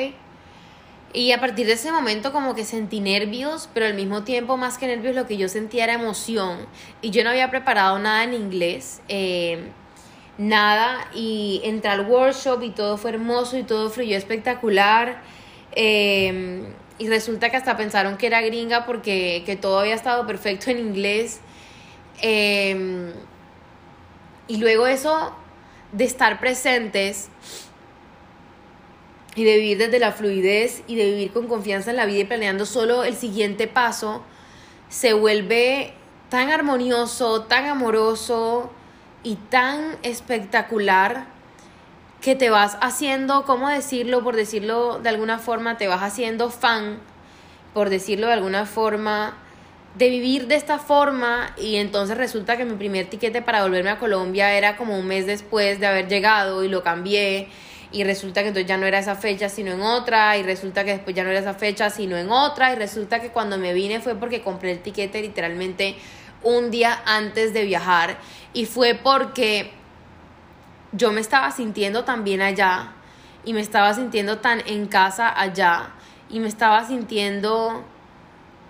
S1: Y a partir de ese momento como que sentí nervios, pero al mismo tiempo más que nervios lo que yo sentía era emoción. Y yo no había preparado nada en inglés, em, nada. Y entré al workshop y todo fue hermoso y todo fluyó espectacular. Eh, y resulta que hasta pensaron que era gringa porque que todo había estado perfecto en inglés. Em, y luego eso de estar presentes y de vivir desde la fluidez y de vivir con confianza en la vida y planeando solo el siguiente paso, se vuelve tan armonioso, tan amoroso y tan espectacular que te vas haciendo, ¿cómo decirlo? Por decirlo de alguna forma, te vas haciendo fan, por decirlo de alguna forma, de vivir de esta forma y entonces resulta que mi primer tiquete para volverme a Colombia era como un mes después de haber llegado y lo cambié y resulta que entonces ya no era esa fecha sino en otra y resulta que después ya no era esa fecha sino en otra y resulta que cuando me vine fue porque compré el tiquete literalmente un día antes de viajar y fue porque yo me estaba sintiendo tan bien allá y me estaba sintiendo tan en casa allá y me estaba sintiendo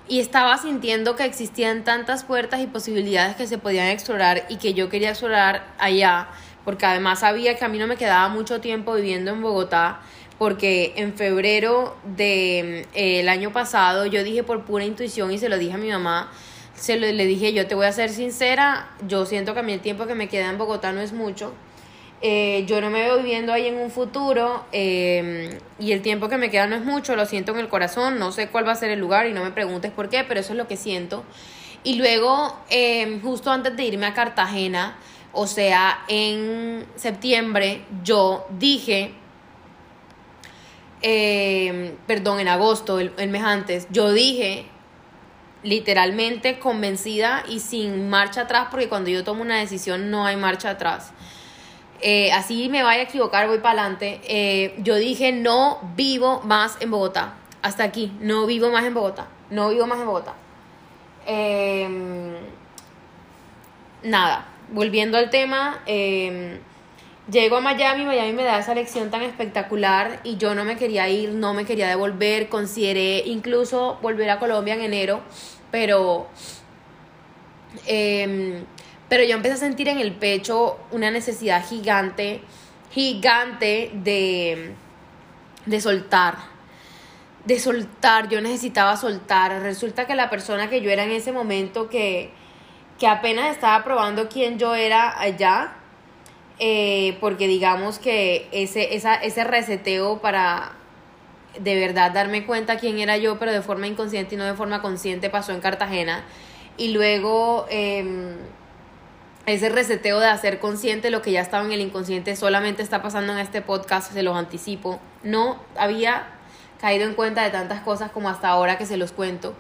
S1: y estaba sintiendo que existían tantas puertas y posibilidades que se podían explorar y que yo quería explorar allá, porque además sabía que a mí no me quedaba mucho tiempo viviendo en Bogotá, porque en febrero del de, eh, año pasado yo dije por pura intuición y se lo dije a mi mamá, se lo, le dije yo te voy a ser sincera, yo siento que a mí el tiempo que me queda en Bogotá no es mucho eh, yo no me veo viviendo ahí en un futuro em, y el tiempo que me queda no es mucho, lo siento en el corazón, no sé cuál va a ser el lugar y no me preguntes por qué, pero eso es lo que siento. Y luego, em, justo antes de irme a Cartagena, o sea, en septiembre, yo dije, em, perdón, en agosto, el mes antes, yo dije literalmente convencida y sin marcha atrás, porque cuando yo tomo una decisión no hay marcha atrás eh, así me vaya a equivocar, voy para adelante. Eh, yo dije, no vivo más en Bogotá. Hasta aquí, no vivo más en Bogotá. No vivo más en Bogotá. Em, nada, volviendo al tema, em, llego a Miami, Miami me da esa lección tan espectacular y yo no me quería ir, no me quería devolver, consideré incluso volver a Colombia en enero, pero... Eh, pero yo empecé a sentir en el pecho una necesidad gigante, gigante de, de soltar. De soltar, yo necesitaba soltar. Resulta que la persona que yo era en ese momento, que, que apenas estaba probando quién yo era allá, eh, porque digamos que ese, esa, ese reseteo para de verdad darme cuenta quién era yo, pero de forma inconsciente y no de forma consciente, pasó en Cartagena. Y luego... Eh, ese reseteo de hacer consciente lo que ya estaba en el inconsciente solamente está pasando en este podcast, se los anticipo. No había caído en cuenta de tantas cosas como hasta ahora que se los cuento.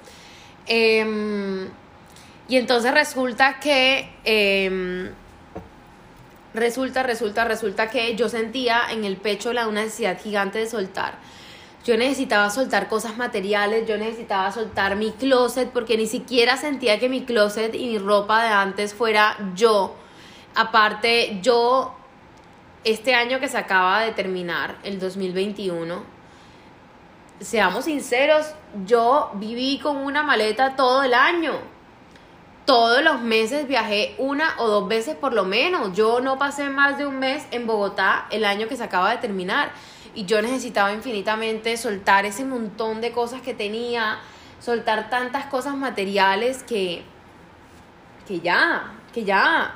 S1: Em, y entonces resulta que... Em, resulta, resulta, resulta que yo sentía en el pecho la, una necesidad gigante de soltar yo necesitaba soltar cosas materiales, yo necesitaba soltar mi closet porque ni siquiera sentía que mi closet y mi ropa de antes fuera yo. Aparte, yo, este año que se acaba de terminar, el 2021, seamos sinceros, yo viví con una maleta todo el año. Todos los meses viajé una o dos veces por lo menos. Yo no pasé más de un mes en Bogotá el año que se acaba de terminar y yo necesitaba infinitamente soltar ese montón de cosas que tenía, soltar tantas cosas materiales que, que ya, que ya,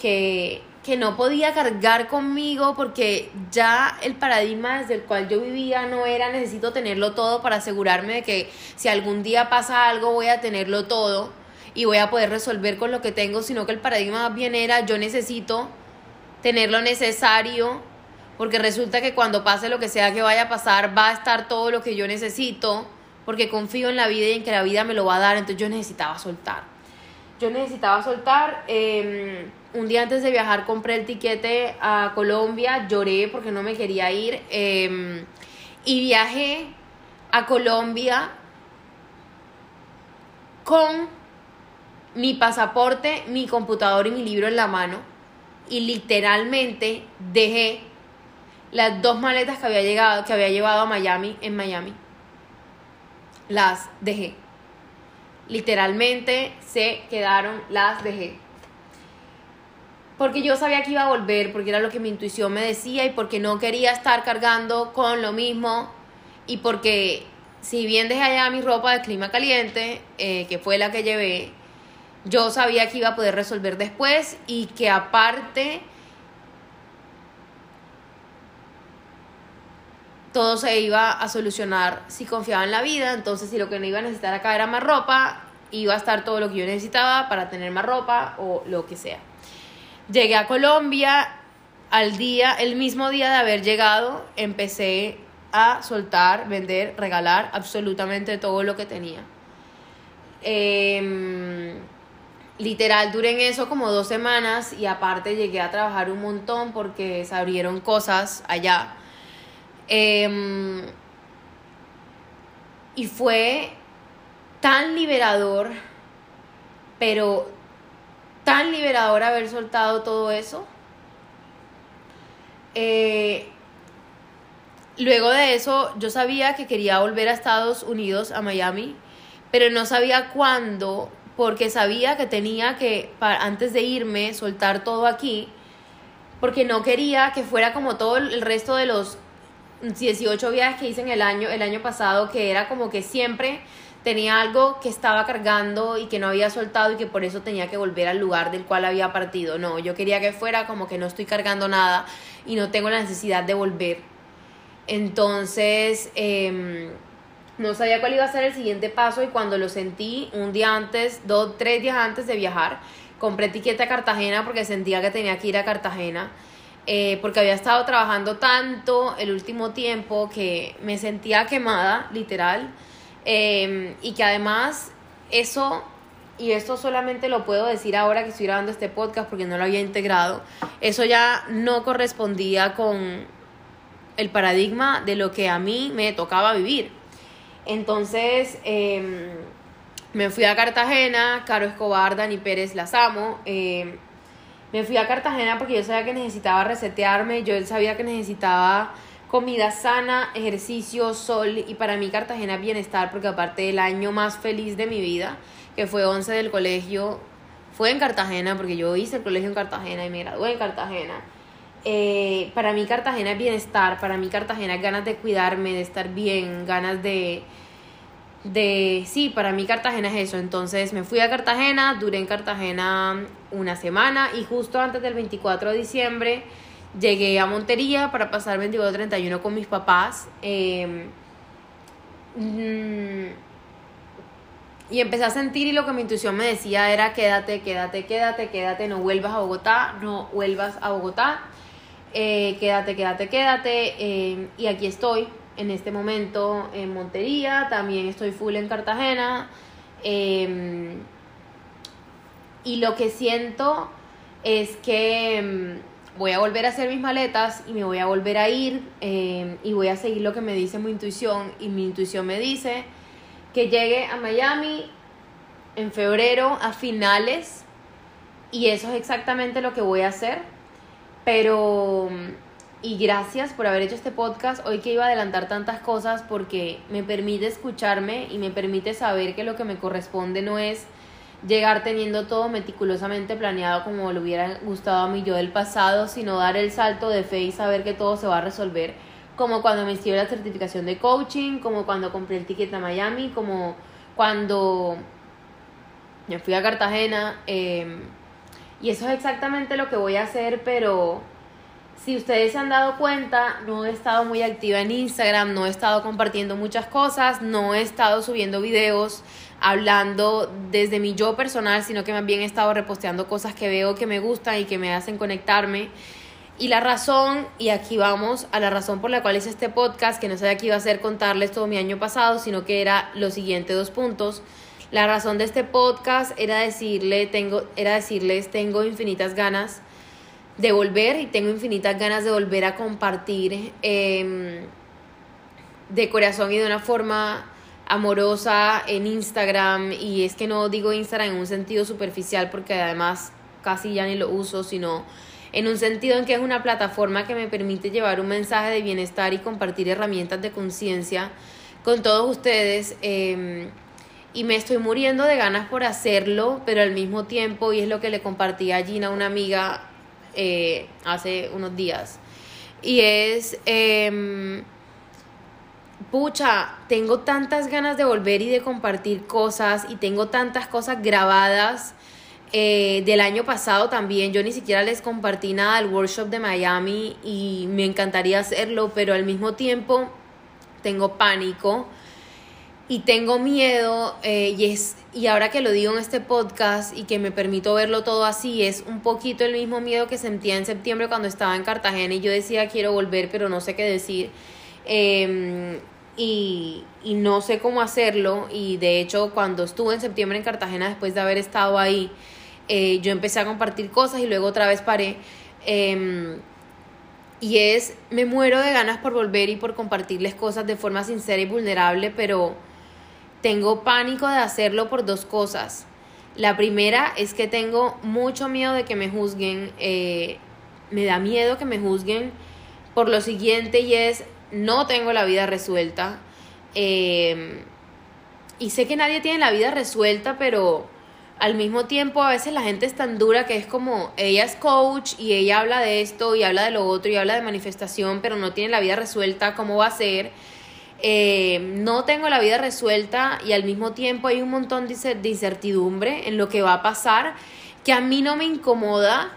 S1: que, que no podía cargar conmigo porque ya el paradigma desde el cual yo vivía no era necesito tenerlo todo para asegurarme de que si algún día pasa algo voy a tenerlo todo y voy a poder resolver con lo que tengo, sino que el paradigma más bien era yo necesito tener lo necesario porque resulta que cuando pase lo que sea que vaya a pasar va a estar todo lo que yo necesito porque confío en la vida y en que la vida me lo va a dar, entonces yo necesitaba soltar. Yo necesitaba soltar. Eh, un día antes de viajar compré el tiquete a Colombia, lloré porque no me quería ir em, y viajé a Colombia con mi pasaporte, mi computador y mi libro en la mano y literalmente dejé las dos maletas que había llegado que había llevado a Miami en Miami las dejé. Literalmente se quedaron las dejé. Porque yo sabía que iba a volver, porque era lo que mi intuición me decía y porque no quería estar cargando con lo mismo y porque si bien dejé allá mi ropa de clima caliente, eh, que fue la que llevé, yo sabía que iba a poder resolver después y que aparte todo se iba a solucionar si confiaba en la vida, entonces si lo que no iba a necesitar acá era más ropa, iba a estar todo lo que yo necesitaba para tener más ropa o lo que sea. Llegué a Colombia al día, el mismo día de haber llegado, empecé a soltar, vender, regalar absolutamente todo lo que tenía. Em, literal, duré en eso como dos semanas y aparte llegué a trabajar un montón porque se abrieron cosas allá. Em, y fue tan liberador, pero tan liberador haber soltado todo eso. Eh, luego de eso, yo sabía que quería volver a Estados Unidos, a Miami, pero no sabía cuándo, porque sabía que tenía que, antes de irme, soltar todo aquí, porque no quería que fuera como todo el resto de los 18 viajes que hice en el año, el año pasado, que era como que siempre tenía algo que estaba cargando y que no había soltado y que por eso tenía que volver al lugar del cual había partido. No, yo quería que fuera como que no estoy cargando nada y no tengo la necesidad de volver. Entonces, em, no sabía cuál iba a ser el siguiente paso y cuando lo sentí un día antes, dos, tres días antes de viajar, compré etiqueta a Cartagena porque sentía que tenía que ir a Cartagena. Eh, porque había estado trabajando tanto el último tiempo que me sentía quemada, literal. Em, y que además eso, y esto solamente lo puedo decir ahora que estoy grabando este podcast porque no lo había integrado, eso ya no correspondía con el paradigma de lo que a mí me tocaba vivir. Entonces em, me fui a Cartagena, Caro Escobar, Dani Pérez, las amo. Em, me fui a Cartagena porque yo sabía que necesitaba resetearme, yo sabía que necesitaba comida sana, ejercicio, sol y para mí Cartagena bienestar porque aparte del año más feliz de mi vida, que fue 11 del colegio, fue en Cartagena porque yo hice el colegio en Cartagena y me gradué en Cartagena. Eh, para mí Cartagena es bienestar, para mí Cartagena es ganas de cuidarme, de estar bien, ganas de, de, sí, para mí Cartagena es eso. Entonces me fui a Cartagena, duré en Cartagena una semana y justo antes del 24 de diciembre Llegué a Montería para pasar 22-31 con mis papás. Em, mm, y empecé a sentir y lo que mi intuición me decía era quédate, quédate, quédate, quédate, no vuelvas a Bogotá, no vuelvas a Bogotá, eh, quédate, quédate, quédate. Em, y aquí estoy en este momento en Montería, también estoy full en Cartagena. Em, y lo que siento es que voy a volver a hacer mis maletas y me voy a volver a ir eh, y voy a seguir lo que me dice mi intuición y mi intuición me dice que llegue a Miami en febrero a finales y eso es exactamente lo que voy a hacer pero y gracias por haber hecho este podcast hoy que iba a adelantar tantas cosas porque me permite escucharme y me permite saber que lo que me corresponde no es llegar teniendo todo meticulosamente planeado como le hubiera gustado a mí yo del pasado, sino dar el salto de fe y saber que todo se va a resolver, como cuando me inscribí la certificación de coaching, como cuando compré el ticket a Miami, como cuando me fui a Cartagena. Em, Y eso es exactamente lo que voy a hacer, pero si ustedes se han dado cuenta, no he estado muy activa en Instagram, no he estado compartiendo muchas cosas, no he estado subiendo videos hablando desde mi yo personal, sino que más bien he estado reposteando cosas que veo que me gustan y que me hacen conectarme. Y la razón, y aquí vamos a la razón por la cual hice este podcast, que no sabía que iba a ser contarles todo mi año pasado, sino que era los siguientes dos puntos. La razón de este podcast era, decirle, tengo, era decirles, tengo infinitas ganas de volver y tengo infinitas ganas de volver a compartir em, de corazón y de una forma amorosa en Instagram y es que no digo Instagram en un sentido superficial porque además casi ya ni lo uso, sino en un sentido en que es una plataforma que me permite llevar un mensaje de bienestar y compartir herramientas de conciencia con todos ustedes. Em, y me estoy muriendo de ganas por hacerlo, pero al mismo tiempo, y es lo que le compartí a Gina, una amiga, eh, hace unos días. Y es, em, pucha, tengo tantas ganas de volver y de compartir cosas y tengo tantas cosas grabadas eh, del año pasado también. Yo ni siquiera les compartí nada del workshop de Miami y me encantaría hacerlo, pero al mismo tiempo tengo pánico y tengo miedo eh, y es y ahora que lo digo en este podcast y que me permito verlo todo así es un poquito el mismo miedo que sentía en septiembre cuando estaba en Cartagena y yo decía quiero volver pero no sé qué decir em, y, y no sé cómo hacerlo y de hecho cuando estuve en septiembre en Cartagena después de haber estado ahí eh, yo empecé a compartir cosas y luego otra vez paré. Em, y es me muero de ganas por volver y por compartirles cosas de forma sincera y vulnerable pero tengo pánico de hacerlo por dos cosas. La primera es que tengo mucho miedo de que me juzguen, eh, me da miedo que me juzguen por lo siguiente y es, no tengo la vida resuelta. Em, y sé que nadie tiene la vida resuelta, pero al mismo tiempo a veces la gente es tan dura que es como, ella es coach y ella habla de esto y habla de lo otro y habla de manifestación, pero no tiene la vida resuelta, ¿cómo va a ser? Eh, no tengo la vida resuelta y al mismo tiempo hay un montón de incertidumbre en lo que va a pasar que a mí no me incomoda,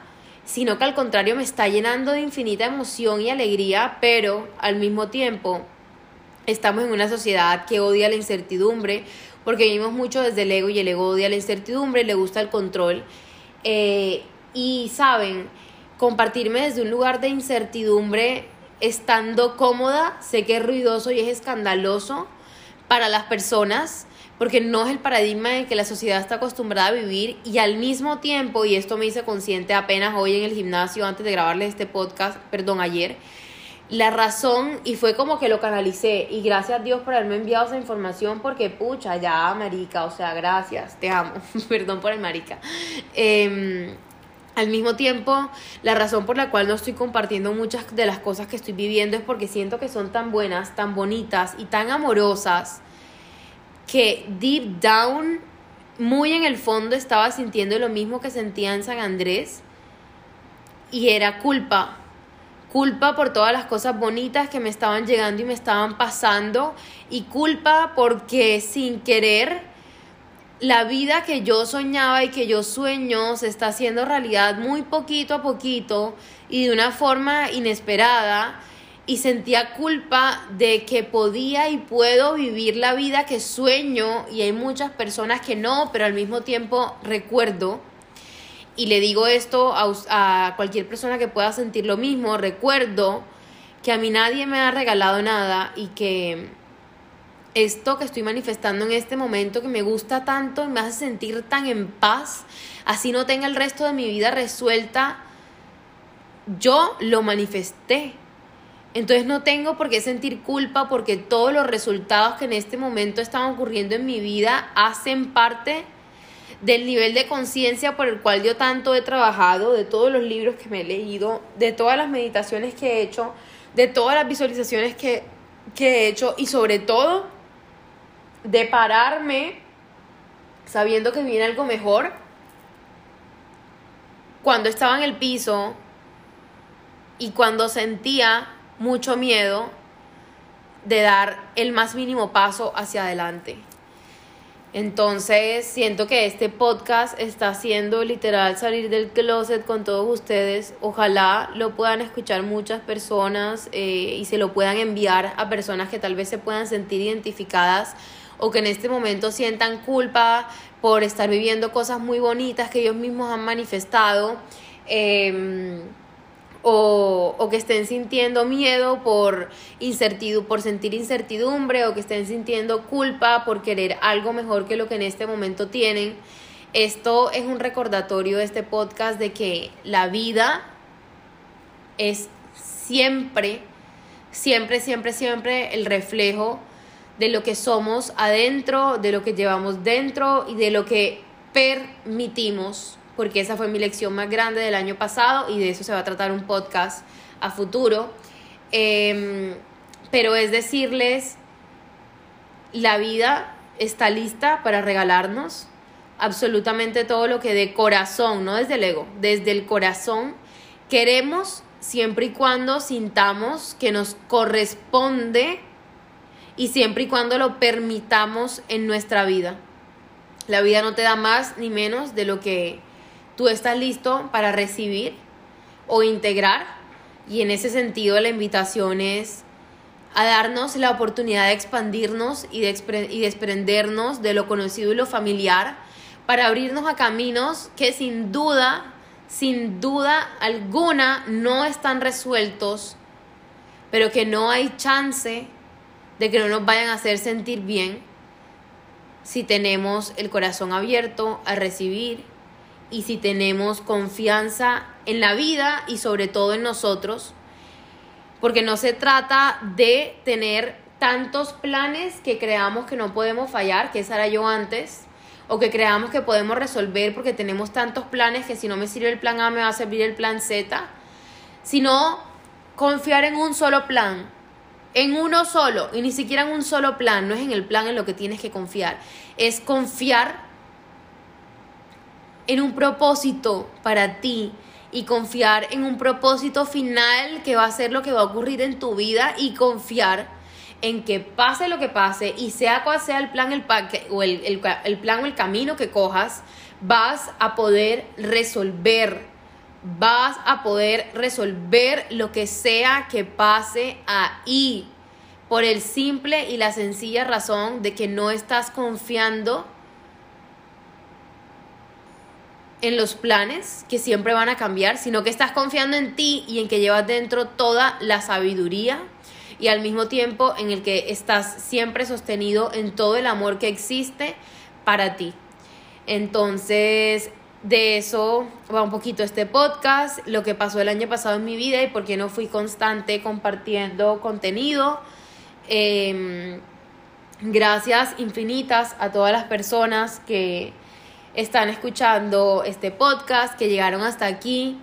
S1: sino que al contrario me está llenando de infinita emoción y alegría, pero al mismo tiempo estamos en una sociedad que odia la incertidumbre, porque vivimos mucho desde el ego y el ego odia la incertidumbre, le gusta el control. Eh, y saben, compartirme desde un lugar de incertidumbre estando cómoda, sé que es ruidoso y es escandaloso para las personas, porque no es el paradigma en que la sociedad está acostumbrada a vivir y al mismo tiempo, y esto me hice consciente apenas hoy en el gimnasio antes de grabarles este podcast, perdón, ayer, la razón, y fue como que lo canalicé, y gracias a Dios por haberme enviado esa información, porque pucha, ya, marica, o sea, gracias, te amo, perdón por el marica. Eh, al mismo tiempo, la razón por la cual no estoy compartiendo muchas de las cosas que estoy viviendo es porque siento que son tan buenas, tan bonitas y tan amorosas que deep down, muy en el fondo, estaba sintiendo lo mismo que sentía en San Andrés y era culpa. Culpa por todas las cosas bonitas que me estaban llegando y me estaban pasando y culpa porque sin querer la vida que yo soñaba y que yo sueño se está haciendo realidad muy poquito a poquito y de una forma inesperada. Y sentía culpa de que podía y puedo vivir la vida que sueño y hay muchas personas que no, pero al mismo tiempo recuerdo. Y le digo esto a, a cualquier persona que pueda sentir lo mismo, recuerdo que a mí nadie me ha regalado nada y que esto que estoy manifestando en este momento que me gusta tanto y me hace sentir tan en paz, así no tenga el resto de mi vida resuelta, yo lo manifesté. Entonces no tengo por qué sentir culpa porque todos los resultados que en este momento están ocurriendo en mi vida hacen parte del nivel de conciencia por el cual yo tanto he trabajado, de todos los libros que me he leído, de todas las meditaciones que he hecho, de todas las visualizaciones que, que he hecho y sobre todo de pararme sabiendo que viene algo mejor cuando estaba en el piso y cuando sentía mucho miedo de dar el más mínimo paso hacia adelante. Entonces siento que este podcast está haciendo literal salir del closet con todos ustedes. Ojalá lo puedan escuchar muchas personas eh, y se lo puedan enviar a personas que tal vez se puedan sentir identificadas o que en este momento sientan culpa por estar viviendo cosas muy bonitas que ellos mismos han manifestado. Em, o, que estén sintiendo miedo por, por sentir incertidumbre o que estén sintiendo culpa por querer algo mejor que lo que en este momento tienen. Esto es un recordatorio de este podcast de que la vida es siempre, siempre, siempre, siempre el reflejo de lo que somos adentro, de lo que llevamos dentro y de lo que permitimos porque esa fue mi lección más grande del año pasado y de eso se va a tratar un podcast a futuro. Em, pero es decirles, la vida está lista para regalarnos absolutamente todo lo que de corazón, no desde el ego, desde el corazón queremos siempre y cuando sintamos que nos corresponde y siempre y cuando lo permitamos en nuestra vida. La vida no te da más ni menos de lo que tú estás listo para recibir o integrar. Y en ese sentido la invitación es a darnos la oportunidad de expandirnos y, de y desprendernos de lo conocido y lo familiar para abrirnos a caminos que sin duda, sin duda alguna no están resueltos, pero que no hay chance de que no nos vayan a hacer sentir bien si tenemos el corazón abierto a recibir y si tenemos confianza en la vida y sobre todo en nosotros, porque no se trata de tener tantos planes que creamos que no podemos fallar, que esa era yo antes, o que creamos que podemos resolver porque tenemos tantos planes que si no me sirve el plan A me va a servir el plan Z, sino confiar en un solo plan, en uno solo, y ni siquiera en un solo plan, no es en el plan en lo que tienes que confiar, es confiar en un propósito para ti y confiar en un propósito final que va a ser lo que va a ocurrir en tu vida y confiar en que pase lo que pase y sea cual sea el plan el, o el, el plan o el camino que cojas, vas a poder resolver, vas a poder resolver lo que sea que pase ahí por el simple y la sencilla razón de que no estás confiando en los planes que siempre van a cambiar, sino que estás confiando en ti y en que llevas dentro toda la sabiduría y al mismo tiempo en el que estás siempre sostenido en todo el amor que existe para ti. Entonces, de eso va un poquito este podcast, lo que pasó el año pasado en mi vida y por qué no fui constante compartiendo contenido. Em, gracias infinitas a todas las personas que están escuchando este podcast, que llegaron hasta aquí.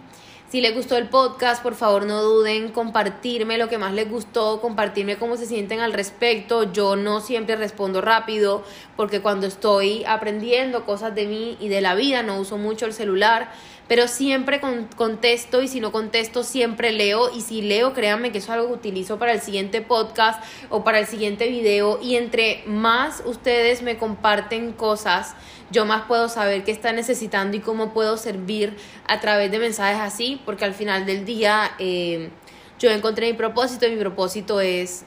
S1: Si les gustó el podcast, por favor no duden compartirme lo que más les gustó, compartirme cómo se sienten al respecto. Yo no siempre respondo rápido porque cuando estoy aprendiendo cosas de mí y de la vida no uso mucho el celular pero siempre contesto y si no contesto siempre leo y si leo créanme que eso es algo que utilizo para el siguiente podcast o para el siguiente video y entre más ustedes me comparten cosas yo más puedo saber qué están necesitando y cómo puedo servir a través de mensajes así porque al final del día eh, yo encontré mi propósito y mi propósito es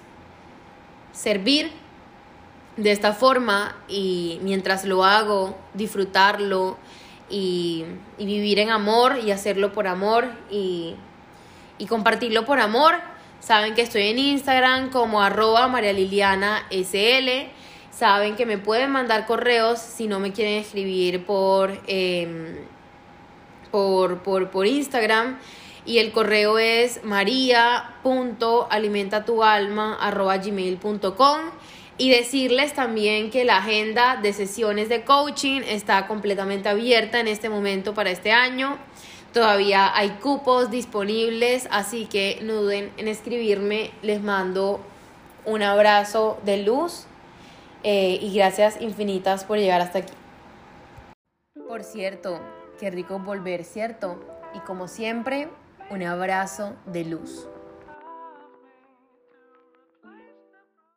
S1: servir de esta forma y mientras lo hago disfrutarlo y, vivir en amor y hacerlo por amor y, compartirlo por amor. Saben que estoy en Instagram como arroba María Liliana SL. Saben que me pueden mandar correos si no me quieren escribir por, em, por, por, por Instagram. Y el correo es maria.alimentatualma.gmail.com y decirles también que la agenda de sesiones de coaching está completamente abierta en este momento para este año. Todavía hay cupos disponibles, así que no duden en escribirme. Les mando un abrazo de luz eh, y gracias infinitas por llegar hasta aquí. Por cierto, qué rico volver, ¿cierto? Y como siempre, un abrazo de luz.